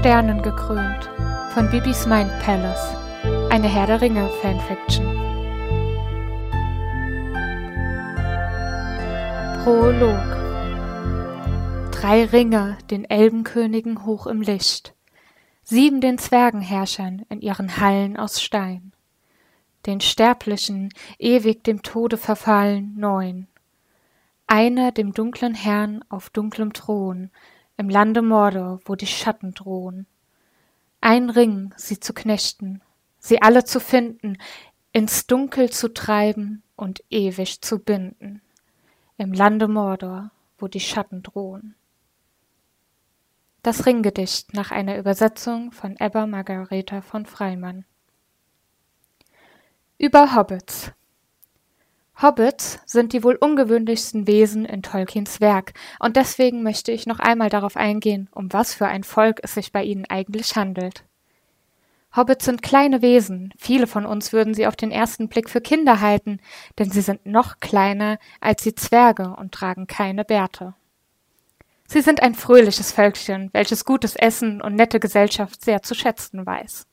Sternen gekrönt. Von Bibis Mind Palace, eine Herr der Ringe Fanfiction. Prolog. Drei Ringe den Elbenkönigen hoch im Licht, sieben den Zwergenherrschern in ihren Hallen aus Stein, den Sterblichen ewig dem Tode verfallen neun, einer dem dunklen Herrn auf dunklem Thron, im Lande Mordor, wo die Schatten drohen. Ein Ring, sie zu knechten, sie alle zu finden, ins Dunkel zu treiben und ewig zu binden. Im Lande Mordor, wo die Schatten drohen. Das Ringgedicht nach einer Übersetzung von Ebba Margareta von Freimann. Über Hobbits. Hobbits sind die wohl ungewöhnlichsten Wesen in Tolkiens Werk, und deswegen möchte ich noch einmal darauf eingehen, um was für ein Volk es sich bei ihnen eigentlich handelt. Hobbits sind kleine Wesen, viele von uns würden sie auf den ersten Blick für Kinder halten, denn sie sind noch kleiner als die Zwerge und tragen keine Bärte. Sie sind ein fröhliches Völkchen, welches gutes Essen und nette Gesellschaft sehr zu schätzen weiß.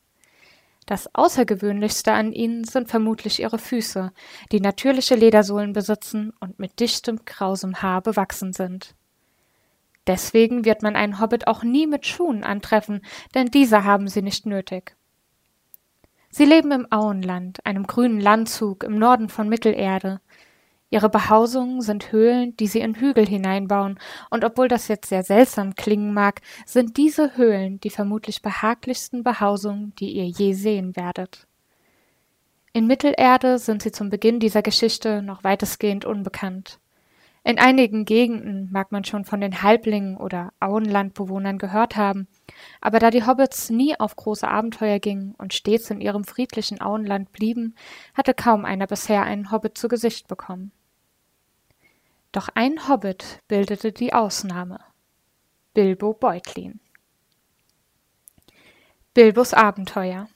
Das Außergewöhnlichste an ihnen sind vermutlich ihre Füße, die natürliche Ledersohlen besitzen und mit dichtem, krausem Haar bewachsen sind. Deswegen wird man einen Hobbit auch nie mit Schuhen antreffen, denn diese haben sie nicht nötig. Sie leben im Auenland, einem grünen Landzug im Norden von Mittelerde, Ihre Behausungen sind Höhlen, die sie in Hügel hineinbauen, und obwohl das jetzt sehr seltsam klingen mag, sind diese Höhlen die vermutlich behaglichsten Behausungen, die ihr je sehen werdet. In Mittelerde sind sie zum Beginn dieser Geschichte noch weitestgehend unbekannt. In einigen Gegenden mag man schon von den Halblingen oder Auenlandbewohnern gehört haben, aber da die Hobbits nie auf große Abenteuer gingen und stets in ihrem friedlichen Auenland blieben, hatte kaum einer bisher einen Hobbit zu Gesicht bekommen. Doch ein Hobbit bildete die Ausnahme. Bilbo Beutlin. Bilbos Abenteuer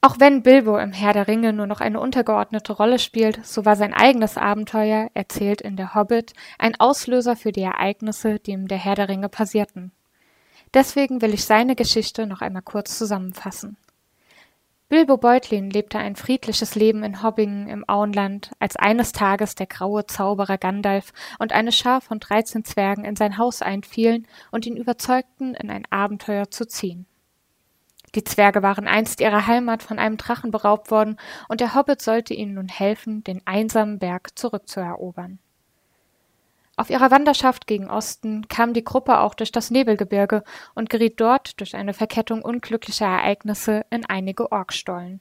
Auch wenn Bilbo im Herr der Ringe nur noch eine untergeordnete Rolle spielt, so war sein eigenes Abenteuer, erzählt in der Hobbit, ein Auslöser für die Ereignisse, die im der Herr der Ringe passierten. Deswegen will ich seine Geschichte noch einmal kurz zusammenfassen. Bilbo Beutlin lebte ein friedliches Leben in Hobbingen im Auenland, als eines Tages der graue Zauberer Gandalf und eine Schar von dreizehn Zwergen in sein Haus einfielen und ihn überzeugten, in ein Abenteuer zu ziehen. Die Zwerge waren einst ihrer Heimat von einem Drachen beraubt worden, und der Hobbit sollte ihnen nun helfen, den einsamen Berg zurückzuerobern. Auf ihrer Wanderschaft gegen Osten kam die Gruppe auch durch das Nebelgebirge und geriet dort durch eine Verkettung unglücklicher Ereignisse in einige Orkstollen.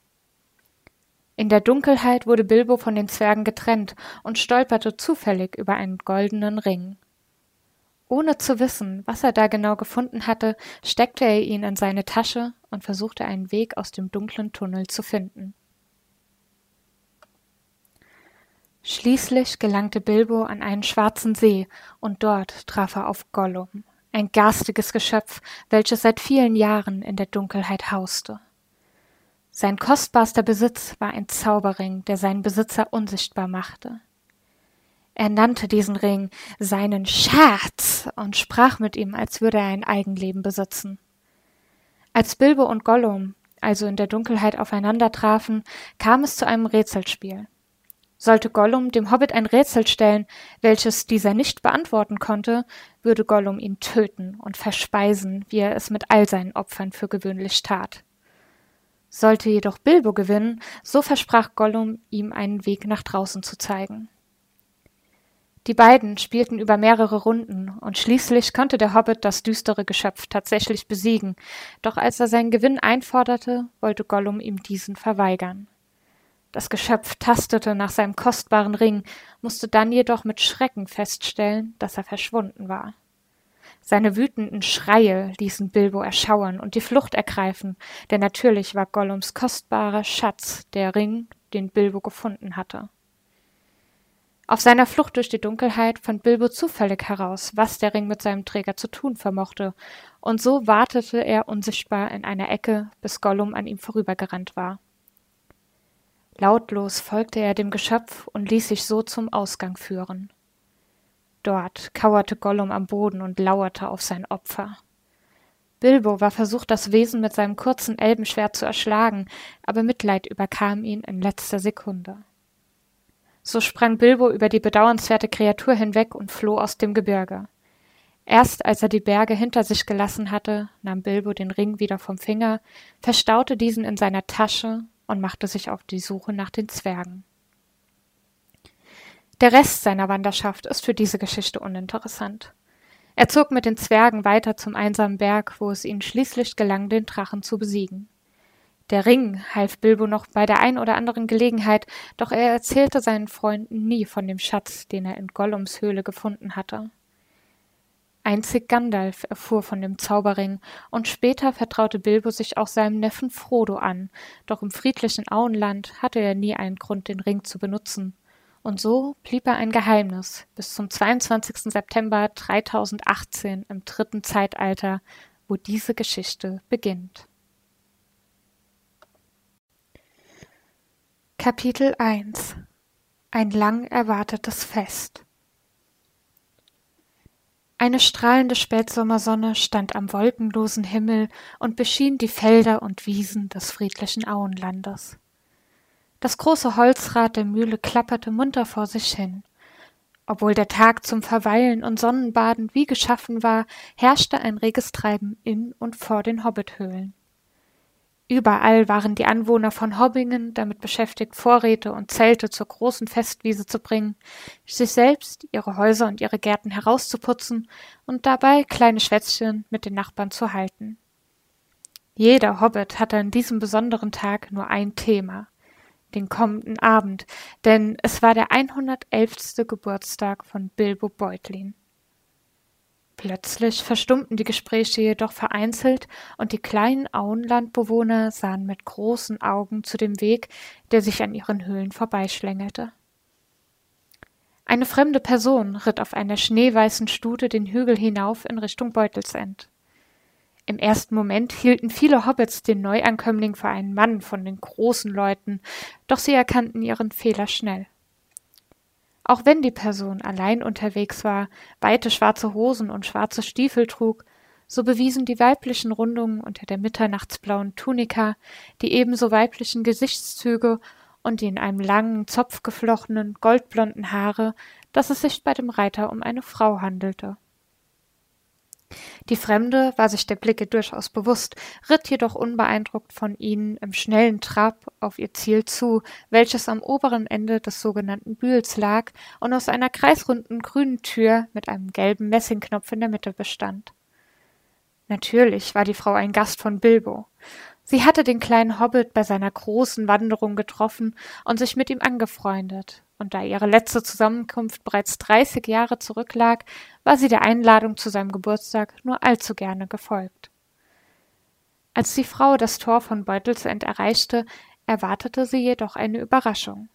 In der Dunkelheit wurde Bilbo von den Zwergen getrennt und stolperte zufällig über einen goldenen Ring. Ohne zu wissen, was er da genau gefunden hatte, steckte er ihn in seine Tasche und versuchte einen Weg aus dem dunklen Tunnel zu finden. Schließlich gelangte Bilbo an einen schwarzen See, und dort traf er auf Gollum, ein garstiges Geschöpf, welches seit vielen Jahren in der Dunkelheit hauste. Sein kostbarster Besitz war ein Zauberring, der seinen Besitzer unsichtbar machte. Er nannte diesen Ring seinen Schatz und sprach mit ihm, als würde er ein Eigenleben besitzen. Als Bilbo und Gollum also in der Dunkelheit aufeinander trafen, kam es zu einem Rätselspiel. Sollte Gollum dem Hobbit ein Rätsel stellen, welches dieser nicht beantworten konnte, würde Gollum ihn töten und verspeisen, wie er es mit all seinen Opfern für gewöhnlich tat. Sollte jedoch Bilbo gewinnen, so versprach Gollum, ihm einen Weg nach draußen zu zeigen. Die beiden spielten über mehrere Runden, und schließlich konnte der Hobbit das düstere Geschöpf tatsächlich besiegen, doch als er seinen Gewinn einforderte, wollte Gollum ihm diesen verweigern. Das Geschöpf tastete nach seinem kostbaren Ring, musste dann jedoch mit Schrecken feststellen, dass er verschwunden war. Seine wütenden Schreie ließen Bilbo erschauern und die Flucht ergreifen, denn natürlich war Gollums kostbarer Schatz der Ring, den Bilbo gefunden hatte. Auf seiner Flucht durch die Dunkelheit fand Bilbo zufällig heraus, was der Ring mit seinem Träger zu tun vermochte, und so wartete er unsichtbar in einer Ecke, bis Gollum an ihm vorübergerannt war. Lautlos folgte er dem Geschöpf und ließ sich so zum Ausgang führen. Dort kauerte Gollum am Boden und lauerte auf sein Opfer. Bilbo war versucht, das Wesen mit seinem kurzen Elbenschwert zu erschlagen, aber Mitleid überkam ihn in letzter Sekunde. So sprang Bilbo über die bedauernswerte Kreatur hinweg und floh aus dem Gebirge. Erst als er die Berge hinter sich gelassen hatte, nahm Bilbo den Ring wieder vom Finger, verstaute diesen in seiner Tasche und machte sich auf die Suche nach den Zwergen. Der Rest seiner Wanderschaft ist für diese Geschichte uninteressant. Er zog mit den Zwergen weiter zum einsamen Berg, wo es ihnen schließlich gelang, den Drachen zu besiegen. Der Ring half Bilbo noch bei der ein oder anderen Gelegenheit, doch er erzählte seinen Freunden nie von dem Schatz, den er in Gollums Höhle gefunden hatte. Einzig Gandalf erfuhr von dem Zauberring, und später vertraute Bilbo sich auch seinem Neffen Frodo an, doch im friedlichen Auenland hatte er nie einen Grund, den Ring zu benutzen. Und so blieb er ein Geheimnis bis zum 22. September 3018 im dritten Zeitalter, wo diese Geschichte beginnt. Kapitel 1 Ein lang erwartetes Fest Eine strahlende Spätsommersonne stand am wolkenlosen Himmel und beschien die Felder und Wiesen des friedlichen Auenlandes. Das große Holzrad der Mühle klapperte munter vor sich hin. Obwohl der Tag zum Verweilen und Sonnenbaden wie geschaffen war, herrschte ein reges Treiben in und vor den Hobbithöhlen. Überall waren die Anwohner von Hobbingen damit beschäftigt, Vorräte und Zelte zur großen Festwiese zu bringen, sich selbst, ihre Häuser und ihre Gärten herauszuputzen und dabei kleine Schwätzchen mit den Nachbarn zu halten. Jeder Hobbit hatte an diesem besonderen Tag nur ein Thema den kommenden Abend, denn es war der 111. Geburtstag von Bilbo Beutlin. Plötzlich verstummten die Gespräche jedoch vereinzelt, und die kleinen Auenlandbewohner sahen mit großen Augen zu dem Weg, der sich an ihren Höhlen vorbeischlängelte. Eine fremde Person ritt auf einer schneeweißen Stute den Hügel hinauf in Richtung Beutelsend. Im ersten Moment hielten viele Hobbits den Neuankömmling für einen Mann von den großen Leuten, doch sie erkannten ihren Fehler schnell. Auch wenn die Person allein unterwegs war, weite schwarze Hosen und schwarze Stiefel trug, so bewiesen die weiblichen Rundungen unter der mitternachtsblauen Tunika die ebenso weiblichen Gesichtszüge und die in einem langen Zopf geflochtenen goldblonden Haare, dass es sich bei dem Reiter um eine Frau handelte. Die Fremde war sich der Blicke durchaus bewusst, ritt jedoch unbeeindruckt von ihnen im schnellen Trab auf ihr Ziel zu, welches am oberen Ende des sogenannten Bühls lag und aus einer kreisrunden grünen Tür mit einem gelben Messingknopf in der Mitte bestand. Natürlich war die Frau ein Gast von Bilbo. Sie hatte den kleinen Hobbit bei seiner großen Wanderung getroffen und sich mit ihm angefreundet, und da ihre letzte Zusammenkunft bereits dreißig Jahre zurücklag, war sie der Einladung zu seinem Geburtstag nur allzu gerne gefolgt. Als die Frau das Tor von Beutelsend erreichte, erwartete sie jedoch eine Überraschung.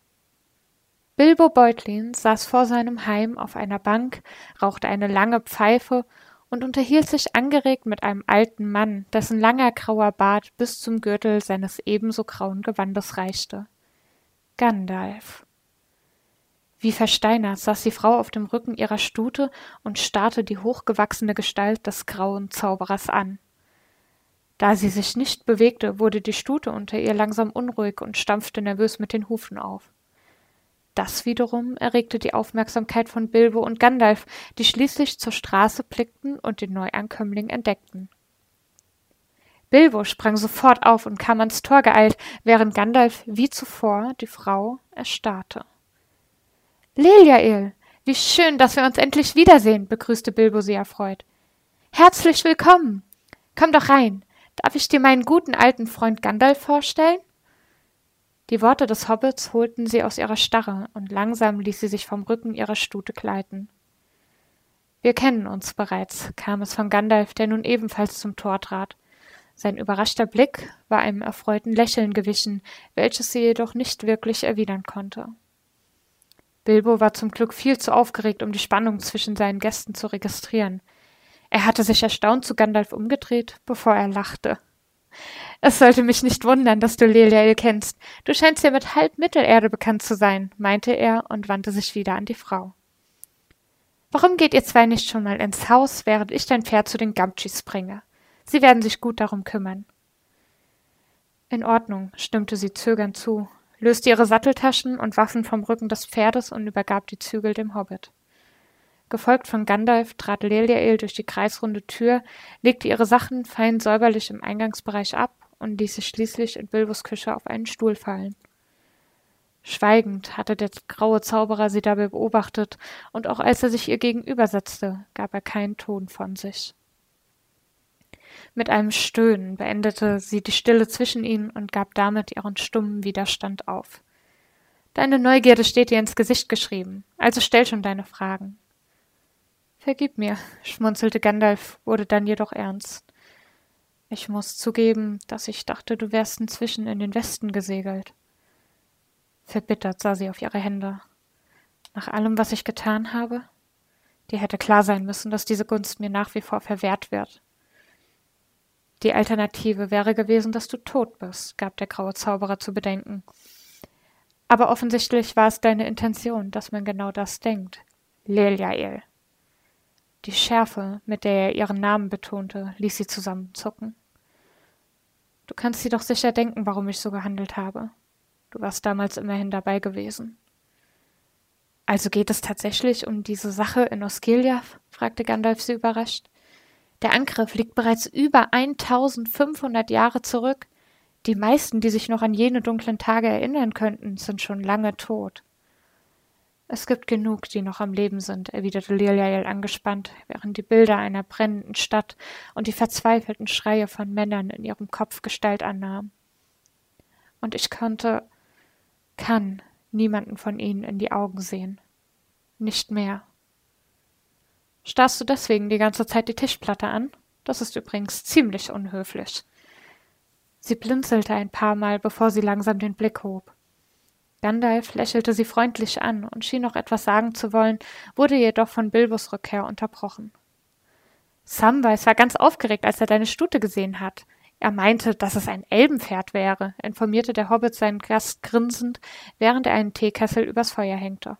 Bilbo Beutlin saß vor seinem Heim auf einer Bank, rauchte eine lange Pfeife und unterhielt sich angeregt mit einem alten Mann, dessen langer grauer Bart bis zum Gürtel seines ebenso grauen Gewandes reichte. Gandalf. Wie versteinert saß die Frau auf dem Rücken ihrer Stute und starrte die hochgewachsene Gestalt des grauen Zauberers an. Da sie sich nicht bewegte, wurde die Stute unter ihr langsam unruhig und stampfte nervös mit den Hufen auf. Das wiederum erregte die Aufmerksamkeit von Bilbo und Gandalf, die schließlich zur Straße blickten und den Neuankömmling entdeckten. Bilbo sprang sofort auf und kam ans Tor geeilt, während Gandalf wie zuvor die Frau erstarrte. Liliael, wie schön, dass wir uns endlich wiedersehen, begrüßte Bilbo sie erfreut. Herzlich willkommen. Komm doch rein. Darf ich dir meinen guten alten Freund Gandalf vorstellen? Die Worte des Hobbits holten sie aus ihrer Starre, und langsam ließ sie sich vom Rücken ihrer Stute gleiten. Wir kennen uns bereits, kam es von Gandalf, der nun ebenfalls zum Tor trat. Sein überraschter Blick war einem erfreuten Lächeln gewichen, welches sie jedoch nicht wirklich erwidern konnte. Bilbo war zum Glück viel zu aufgeregt, um die Spannung zwischen seinen Gästen zu registrieren. Er hatte sich erstaunt zu Gandalf umgedreht, bevor er lachte. Es sollte mich nicht wundern, dass du Leliel kennst. Du scheinst ja mit halb Mittelerde bekannt zu sein, meinte er und wandte sich wieder an die Frau. Warum geht ihr zwei nicht schon mal ins Haus, während ich dein Pferd zu den Gamtschis bringe? Sie werden sich gut darum kümmern. In Ordnung, stimmte sie zögernd zu, löste ihre Satteltaschen und Waffen vom Rücken des Pferdes und übergab die Zügel dem Hobbit. Gefolgt von Gandalf trat Leliael durch die kreisrunde Tür, legte ihre Sachen fein säuberlich im Eingangsbereich ab und ließ sich schließlich in Bilbos Küche auf einen Stuhl fallen. Schweigend hatte der graue Zauberer sie dabei beobachtet, und auch als er sich ihr gegenübersetzte, gab er keinen Ton von sich. Mit einem Stöhnen beendete sie die Stille zwischen ihnen und gab damit ihren stummen Widerstand auf. Deine Neugierde steht dir ins Gesicht geschrieben, also stell schon deine Fragen. Vergib mir, schmunzelte Gandalf, wurde dann jedoch ernst. Ich muss zugeben, dass ich dachte, du wärst inzwischen in den Westen gesegelt. Verbittert sah sie auf ihre Hände. Nach allem, was ich getan habe? Dir hätte klar sein müssen, dass diese Gunst mir nach wie vor verwehrt wird. Die Alternative wäre gewesen, dass du tot bist, gab der graue Zauberer zu bedenken. Aber offensichtlich war es deine Intention, dass man genau das denkt. Leliael. Die Schärfe, mit der er ihren Namen betonte, ließ sie zusammenzucken. Du kannst dir doch sicher denken, warum ich so gehandelt habe. Du warst damals immerhin dabei gewesen. Also geht es tatsächlich um diese Sache in Osgiliath? fragte Gandalf sie überrascht. Der Angriff liegt bereits über 1500 Jahre zurück. Die meisten, die sich noch an jene dunklen Tage erinnern könnten, sind schon lange tot. Es gibt genug, die noch am Leben sind, erwiderte Liliael angespannt, während die Bilder einer brennenden Stadt und die verzweifelten Schreie von Männern in ihrem Kopf Gestalt annahmen. Und ich konnte, kann niemanden von ihnen in die Augen sehen. Nicht mehr. Starrst du deswegen die ganze Zeit die Tischplatte an? Das ist übrigens ziemlich unhöflich. Sie blinzelte ein paar Mal, bevor sie langsam den Blick hob. Gandalf lächelte sie freundlich an und schien noch etwas sagen zu wollen, wurde jedoch von Bilbos Rückkehr unterbrochen. Samwise war ganz aufgeregt, als er deine Stute gesehen hat. Er meinte, dass es ein Elbenpferd wäre, informierte der Hobbit seinen Gast grinsend, während er einen Teekessel übers Feuer hängte.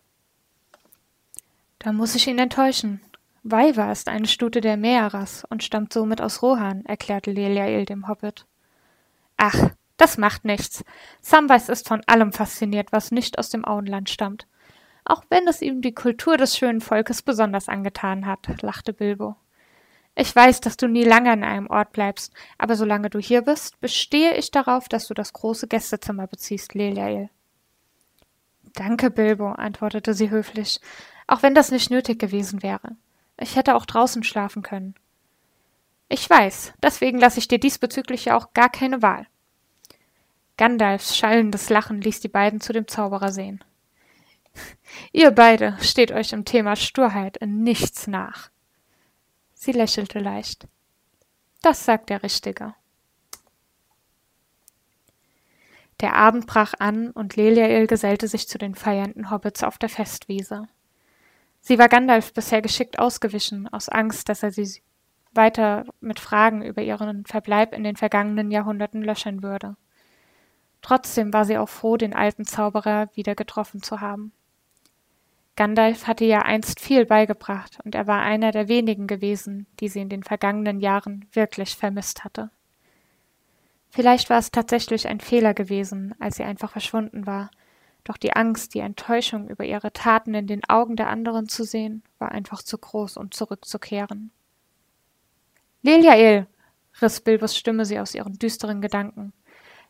Da muss ich ihn enttäuschen. Weiva ist eine Stute der Meeras und stammt somit aus Rohan, erklärte Leliael dem Hobbit. Ach, das macht nichts. Samwise ist von allem fasziniert, was nicht aus dem Auenland stammt. Auch wenn es ihm die Kultur des schönen Volkes besonders angetan hat, lachte Bilbo. Ich weiß, dass du nie lange an einem Ort bleibst, aber solange du hier bist, bestehe ich darauf, dass du das große Gästezimmer beziehst, Leliael. Danke, Bilbo, antwortete sie höflich, auch wenn das nicht nötig gewesen wäre. Ich hätte auch draußen schlafen können. Ich weiß, deswegen lasse ich dir diesbezüglich ja auch gar keine Wahl. Gandalfs schallendes Lachen ließ die beiden zu dem Zauberer sehen. Ihr beide steht euch im Thema Sturheit in nichts nach. Sie lächelte leicht. Das sagt der Richtige. Der Abend brach an und Leliael gesellte sich zu den feiernden Hobbits auf der Festwiese. Sie war Gandalf bisher geschickt ausgewichen, aus Angst, dass er sie weiter mit Fragen über ihren Verbleib in den vergangenen Jahrhunderten löchern würde. Trotzdem war sie auch froh, den alten Zauberer wieder getroffen zu haben. Gandalf hatte ihr einst viel beigebracht, und er war einer der wenigen gewesen, die sie in den vergangenen Jahren wirklich vermisst hatte. Vielleicht war es tatsächlich ein Fehler gewesen, als sie einfach verschwunden war, doch die Angst, die Enttäuschung über ihre Taten in den Augen der anderen zu sehen, war einfach zu groß, um zurückzukehren. Leliael! riss Bilbos Stimme sie aus ihren düsteren Gedanken.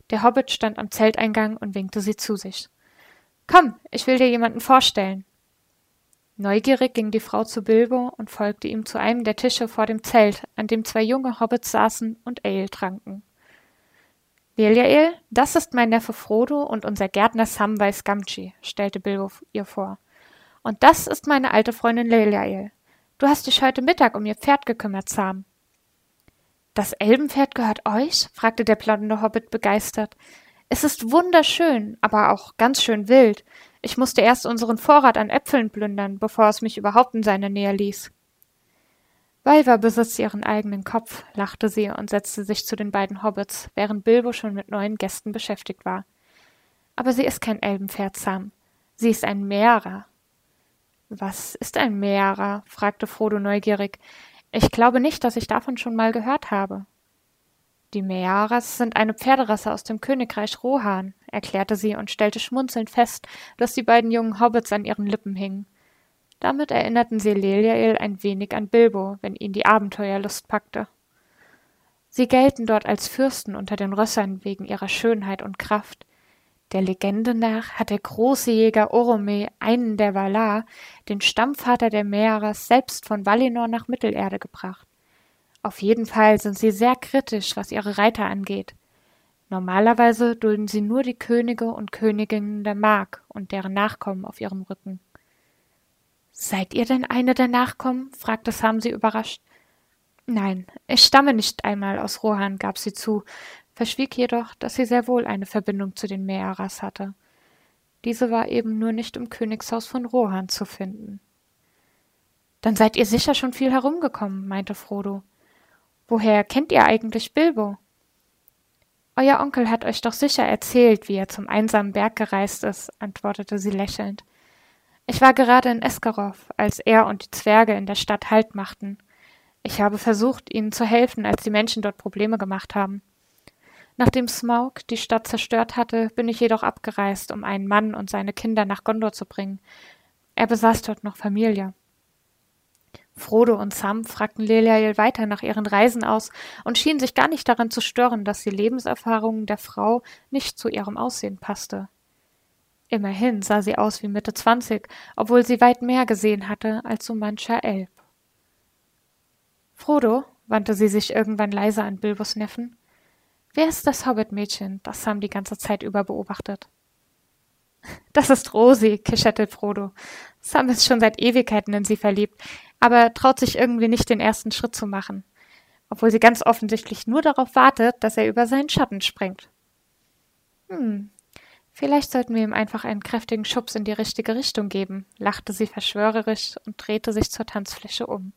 Der Hobbit stand am Zelteingang und winkte sie zu sich. Komm, ich will dir jemanden vorstellen. Neugierig ging die Frau zu Bilbo und folgte ihm zu einem der Tische vor dem Zelt, an dem zwei junge Hobbits saßen und Ale tranken. Belial, das ist mein Neffe Frodo und unser Gärtner Samwise Gamgee, stellte Bilbo ihr vor. Und das ist meine alte Freundin Leliael. Du hast dich heute Mittag um ihr Pferd gekümmert, Sam. Das Elbenpferd gehört euch? fragte der blonde Hobbit begeistert. Es ist wunderschön, aber auch ganz schön wild. Ich musste erst unseren Vorrat an Äpfeln plündern, bevor es mich überhaupt in seine Nähe ließ. Weiver besitzt ihren eigenen Kopf, lachte sie und setzte sich zu den beiden Hobbits, während Bilbo schon mit neuen Gästen beschäftigt war. Aber sie ist kein Elbenpferd, Sam. Sie ist ein Mehrer. Was ist ein Mehrer? fragte Frodo neugierig. Ich glaube nicht, dass ich davon schon mal gehört habe. Die Mearas sind eine Pferderasse aus dem Königreich Rohan, erklärte sie und stellte schmunzelnd fest, dass die beiden jungen Hobbits an ihren Lippen hingen. Damit erinnerten sie Leliael ein wenig an Bilbo, wenn ihn die Abenteuerlust packte. Sie gelten dort als Fürsten unter den Rössern wegen ihrer Schönheit und Kraft. Der Legende nach hat der große Jäger Orome, einen der Valar, den Stammvater der Meeres, selbst von Valinor nach Mittelerde gebracht. Auf jeden Fall sind sie sehr kritisch, was ihre Reiter angeht. Normalerweise dulden sie nur die Könige und Königinnen der Mark und deren Nachkommen auf ihrem Rücken. Seid ihr denn eine der Nachkommen? fragte Sam sie überrascht. Nein, ich stamme nicht einmal aus Rohan, gab sie zu, verschwieg jedoch, dass sie sehr wohl eine Verbindung zu den Meeras hatte. Diese war eben nur nicht im Königshaus von Rohan zu finden. Dann seid ihr sicher schon viel herumgekommen, meinte Frodo. Woher kennt ihr eigentlich Bilbo? Euer Onkel hat euch doch sicher erzählt, wie er zum einsamen Berg gereist ist, antwortete sie lächelnd. Ich war gerade in Eskarov, als er und die Zwerge in der Stadt Halt machten. Ich habe versucht, ihnen zu helfen, als die Menschen dort Probleme gemacht haben. Nachdem Smaug die Stadt zerstört hatte, bin ich jedoch abgereist, um einen Mann und seine Kinder nach Gondor zu bringen. Er besaß dort noch Familie. Frodo und Sam fragten Leliael weiter nach ihren Reisen aus und schienen sich gar nicht daran zu stören, dass die Lebenserfahrung der Frau nicht zu ihrem Aussehen passte. Immerhin sah sie aus wie Mitte zwanzig, obwohl sie weit mehr gesehen hatte als so mancher Elb. Frodo, wandte sie sich irgendwann leise an Bilbos Neffen, wer ist das Hobbit-Mädchen, das Sam die ganze Zeit über beobachtet? Das ist Rosi, kicherte Frodo. Sam ist schon seit Ewigkeiten in sie verliebt aber traut sich irgendwie nicht den ersten Schritt zu machen, obwohl sie ganz offensichtlich nur darauf wartet, dass er über seinen Schatten springt. Hm, vielleicht sollten wir ihm einfach einen kräftigen Schubs in die richtige Richtung geben, lachte sie verschwörerisch und drehte sich zur Tanzfläche um.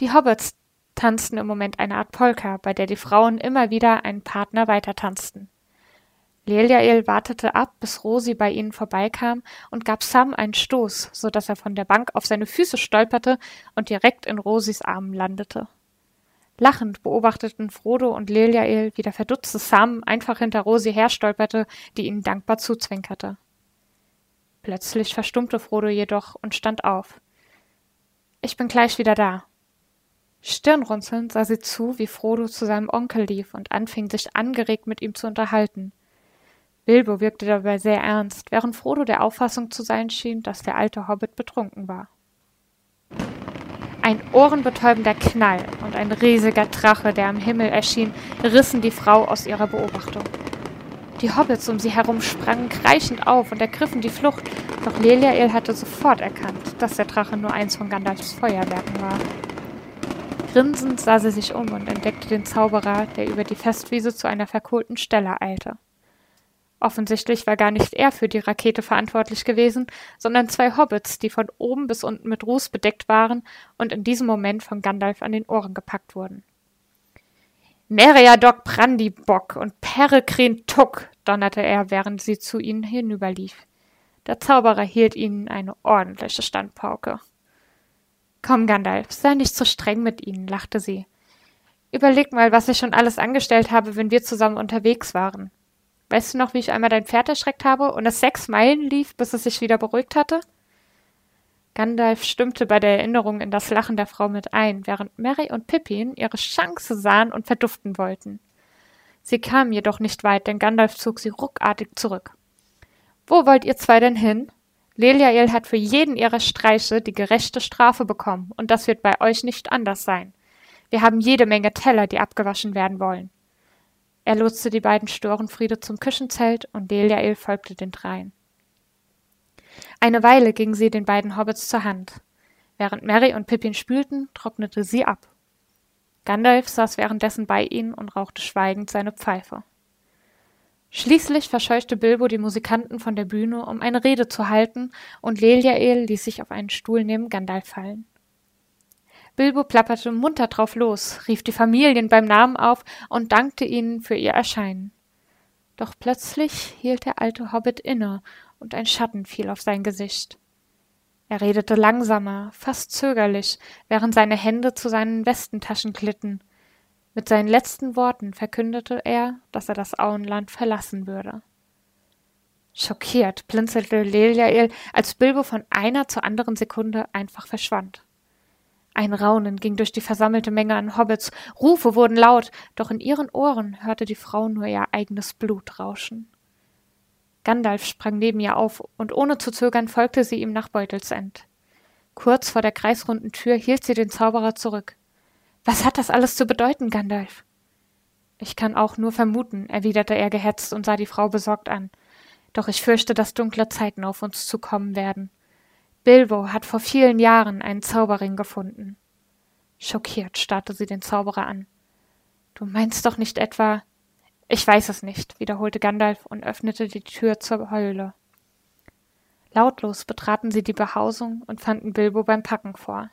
Die Hobbits tanzten im Moment eine Art Polka, bei der die Frauen immer wieder einen Partner weiter tanzten. Leliael wartete ab, bis Rosi bei ihnen vorbeikam und gab Sam einen Stoß, so dass er von der Bank auf seine Füße stolperte und direkt in Rosis Armen landete. Lachend beobachteten Frodo und Leliael, wie der verdutzte Sam einfach hinter Rosi herstolperte, die ihnen dankbar zuzwinkerte. Plötzlich verstummte Frodo jedoch und stand auf. Ich bin gleich wieder da. Stirnrunzelnd sah sie zu, wie Frodo zu seinem Onkel lief und anfing, sich angeregt mit ihm zu unterhalten. Bilbo wirkte dabei sehr ernst, während Frodo der Auffassung zu sein schien, dass der alte Hobbit betrunken war. Ein ohrenbetäubender Knall und ein riesiger Drache, der am Himmel erschien, rissen die Frau aus ihrer Beobachtung. Die Hobbits um sie herum sprangen kreischend auf und ergriffen die Flucht, doch Leliael hatte sofort erkannt, dass der Drache nur eins von Gandalfs Feuerwerken war. Grinsend sah sie sich um und entdeckte den Zauberer, der über die Festwiese zu einer verkohlten Stelle eilte. Offensichtlich war gar nicht er für die Rakete verantwortlich gewesen, sondern zwei Hobbits, die von oben bis unten mit Ruß bedeckt waren und in diesem Moment von Gandalf an den Ohren gepackt wurden. Meriadoc Brandybock und Peregrin Tuck, donnerte er, während sie zu ihnen hinüberlief. Der Zauberer hielt ihnen eine ordentliche Standpauke. Komm, Gandalf, sei nicht so streng mit ihnen, lachte sie. Überleg mal, was ich schon alles angestellt habe, wenn wir zusammen unterwegs waren. Weißt du noch, wie ich einmal dein Pferd erschreckt habe und es sechs Meilen lief, bis es sich wieder beruhigt hatte? Gandalf stimmte bei der Erinnerung in das Lachen der Frau mit ein, während Mary und Pippin ihre Chance sahen und verduften wollten. Sie kamen jedoch nicht weit, denn Gandalf zog sie ruckartig zurück. Wo wollt ihr zwei denn hin? Leliael hat für jeden ihrer Streiche die gerechte Strafe bekommen, und das wird bei euch nicht anders sein. Wir haben jede Menge Teller, die abgewaschen werden wollen. Er lotste die beiden Störenfriede zum Küchenzelt und Deliael folgte den dreien. Eine Weile gingen sie den beiden Hobbits zur Hand. Während Mary und Pippin spülten, trocknete sie ab. Gandalf saß währenddessen bei ihnen und rauchte schweigend seine Pfeife. Schließlich verscheuchte Bilbo die Musikanten von der Bühne, um eine Rede zu halten, und Leliael ließ sich auf einen Stuhl neben Gandalf fallen. Bilbo plapperte munter drauf los, rief die Familien beim Namen auf und dankte ihnen für ihr Erscheinen. Doch plötzlich hielt der alte Hobbit inne und ein Schatten fiel auf sein Gesicht. Er redete langsamer, fast zögerlich, während seine Hände zu seinen Westentaschen glitten. Mit seinen letzten Worten verkündete er, dass er das Auenland verlassen würde. Schockiert blinzelte Leliael, als Bilbo von einer zur anderen Sekunde einfach verschwand. Ein Raunen ging durch die versammelte Menge an Hobbits, Rufe wurden laut, doch in ihren Ohren hörte die Frau nur ihr eigenes Blut rauschen. Gandalf sprang neben ihr auf, und ohne zu zögern folgte sie ihm nach Beutelsend. Kurz vor der kreisrunden Tür hielt sie den Zauberer zurück. Was hat das alles zu bedeuten, Gandalf? Ich kann auch nur vermuten, erwiderte er gehetzt und sah die Frau besorgt an. Doch ich fürchte, dass dunkle Zeiten auf uns zukommen werden. Bilbo hat vor vielen Jahren einen Zauberring gefunden. Schockiert starrte sie den Zauberer an. Du meinst doch nicht etwa. Ich weiß es nicht, wiederholte Gandalf und öffnete die Tür zur Höhle. Lautlos betraten sie die Behausung und fanden Bilbo beim Packen vor.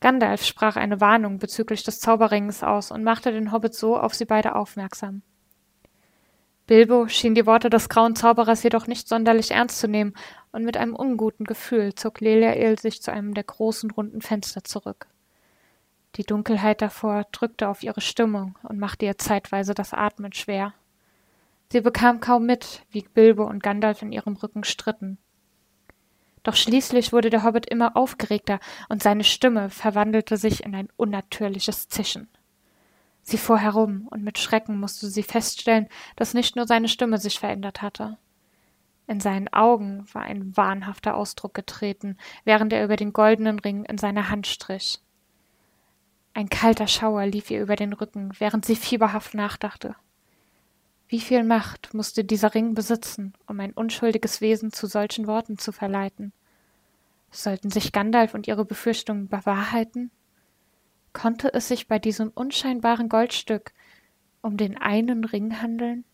Gandalf sprach eine Warnung bezüglich des Zauberrings aus und machte den Hobbit so auf sie beide aufmerksam. Bilbo schien die Worte des grauen Zauberers jedoch nicht sonderlich ernst zu nehmen, und mit einem unguten Gefühl zog Leliael sich zu einem der großen runden Fenster zurück. Die Dunkelheit davor drückte auf ihre Stimmung und machte ihr zeitweise das Atmen schwer. Sie bekam kaum mit, wie Bilbo und Gandalf in ihrem Rücken stritten. Doch schließlich wurde der Hobbit immer aufgeregter und seine Stimme verwandelte sich in ein unnatürliches Zischen. Sie fuhr herum, und mit Schrecken musste sie feststellen, dass nicht nur seine Stimme sich verändert hatte. In seinen Augen war ein wahnhafter Ausdruck getreten, während er über den goldenen Ring in seiner Hand strich. Ein kalter Schauer lief ihr über den Rücken, während sie fieberhaft nachdachte. Wie viel Macht musste dieser Ring besitzen, um ein unschuldiges Wesen zu solchen Worten zu verleiten? Sollten sich Gandalf und ihre Befürchtungen bewahrheiten? Konnte es sich bei diesem unscheinbaren Goldstück um den einen Ring handeln?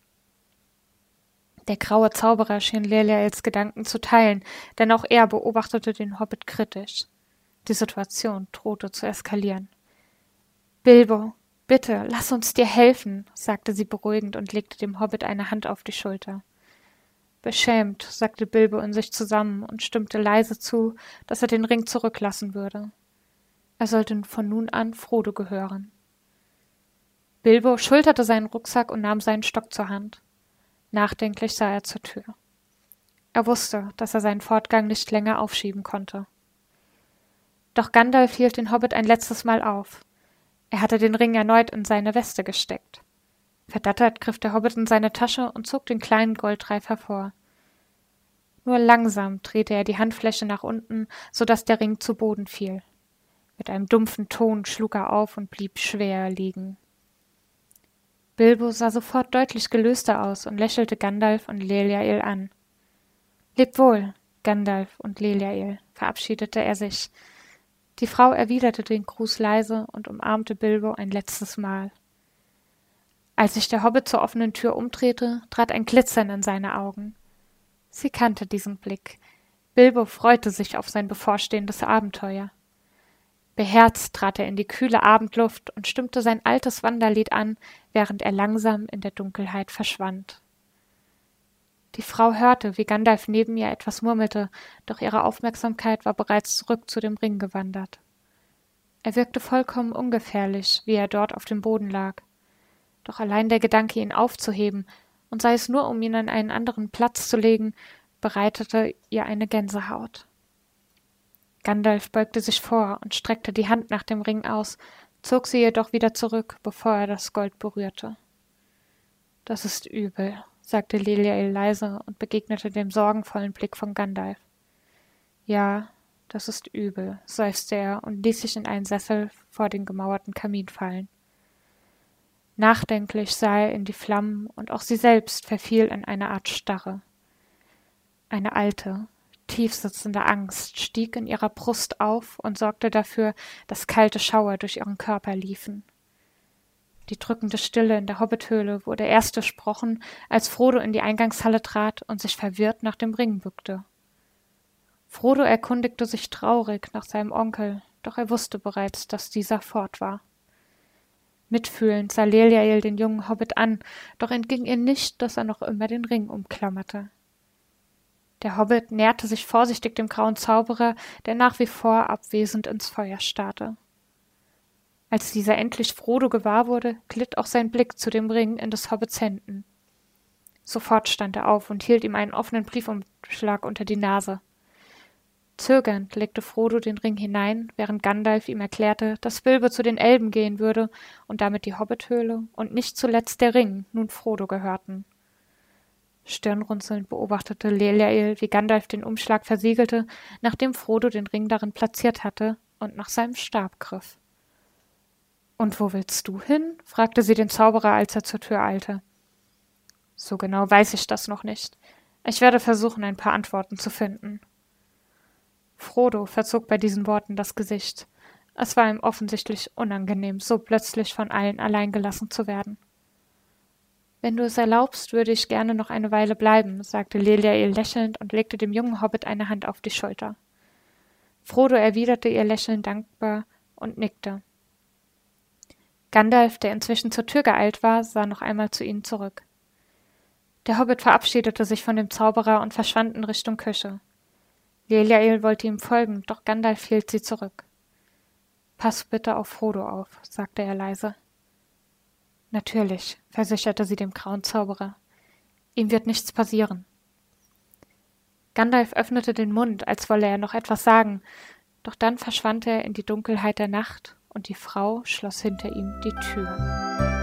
Der graue Zauberer schien Leliaels Gedanken zu teilen, denn auch er beobachtete den Hobbit kritisch. Die Situation drohte zu eskalieren. Bilbo, bitte, lass uns dir helfen, sagte sie beruhigend und legte dem Hobbit eine Hand auf die Schulter. Beschämt sagte Bilbo in sich zusammen und stimmte leise zu, dass er den Ring zurücklassen würde. Er sollte von nun an Frodo gehören. Bilbo schulterte seinen Rucksack und nahm seinen Stock zur Hand. Nachdenklich sah er zur Tür. Er wusste, dass er seinen Fortgang nicht länger aufschieben konnte. Doch Gandalf hielt den Hobbit ein letztes Mal auf. Er hatte den Ring erneut in seine Weste gesteckt. Verdattert griff der Hobbit in seine Tasche und zog den kleinen Goldreif hervor. Nur langsam drehte er die Handfläche nach unten, so dass der Ring zu Boden fiel. Mit einem dumpfen Ton schlug er auf und blieb schwer liegen. Bilbo sah sofort deutlich gelöster aus und lächelte Gandalf und Leliael an. Leb wohl, Gandalf und Leliael, verabschiedete er sich. Die Frau erwiderte den Gruß leise und umarmte Bilbo ein letztes Mal. Als sich der Hobbit zur offenen Tür umdrehte, trat ein Glitzern in seine Augen. Sie kannte diesen Blick. Bilbo freute sich auf sein bevorstehendes Abenteuer. Beherzt trat er in die kühle Abendluft und stimmte sein altes Wanderlied an, während er langsam in der Dunkelheit verschwand. Die Frau hörte, wie Gandalf neben ihr etwas murmelte, doch ihre Aufmerksamkeit war bereits zurück zu dem Ring gewandert. Er wirkte vollkommen ungefährlich, wie er dort auf dem Boden lag. Doch allein der Gedanke, ihn aufzuheben, und sei es nur, um ihn an einen anderen Platz zu legen, bereitete ihr eine Gänsehaut. Gandalf beugte sich vor und streckte die Hand nach dem Ring aus, zog sie jedoch wieder zurück, bevor er das Gold berührte. Das ist übel, sagte Liliael leise und begegnete dem sorgenvollen Blick von Gandalf. Ja, das ist übel, seufzte er und ließ sich in einen Sessel vor den gemauerten Kamin fallen. Nachdenklich sah er in die Flammen, und auch sie selbst verfiel in eine Art Starre. Eine alte, tiefsitzende Angst stieg in ihrer Brust auf und sorgte dafür, dass kalte Schauer durch ihren Körper liefen. Die drückende Stille in der Hobbithöhle wurde erst durchbrochen, als Frodo in die Eingangshalle trat und sich verwirrt nach dem Ring bückte. Frodo erkundigte sich traurig nach seinem Onkel, doch er wusste bereits, dass dieser fort war. Mitfühlend sah Leliael den jungen Hobbit an, doch entging ihr nicht, dass er noch immer den Ring umklammerte. Der Hobbit näherte sich vorsichtig dem grauen Zauberer, der nach wie vor abwesend ins Feuer starrte. Als dieser endlich Frodo gewahr wurde, glitt auch sein Blick zu dem Ring in des Hobbits Händen. Sofort stand er auf und hielt ihm einen offenen Briefumschlag unter die Nase. Zögernd legte Frodo den Ring hinein, während Gandalf ihm erklärte, dass Bilbo zu den Elben gehen würde und damit die Hobbithöhle und nicht zuletzt der Ring nun Frodo gehörten. Stirnrunzelnd beobachtete Leliael, wie Gandalf den Umschlag versiegelte, nachdem Frodo den Ring darin platziert hatte und nach seinem Stab griff. Und wo willst du hin? fragte sie den Zauberer, als er zur Tür eilte. So genau weiß ich das noch nicht. Ich werde versuchen, ein paar Antworten zu finden. Frodo verzog bei diesen Worten das Gesicht. Es war ihm offensichtlich unangenehm, so plötzlich von allen allein gelassen zu werden. Wenn du es erlaubst, würde ich gerne noch eine Weile bleiben, sagte Leliael lächelnd und legte dem jungen Hobbit eine Hand auf die Schulter. Frodo erwiderte ihr Lächeln dankbar und nickte. Gandalf, der inzwischen zur Tür geeilt war, sah noch einmal zu ihnen zurück. Der Hobbit verabschiedete sich von dem Zauberer und verschwand in Richtung Küche. Leliael wollte ihm folgen, doch Gandalf hielt sie zurück. Pass bitte auf Frodo auf, sagte er leise. Natürlich, versicherte sie dem grauen Zauberer. Ihm wird nichts passieren. Gandalf öffnete den Mund, als wolle er noch etwas sagen, doch dann verschwand er in die Dunkelheit der Nacht, und die Frau schloss hinter ihm die Tür.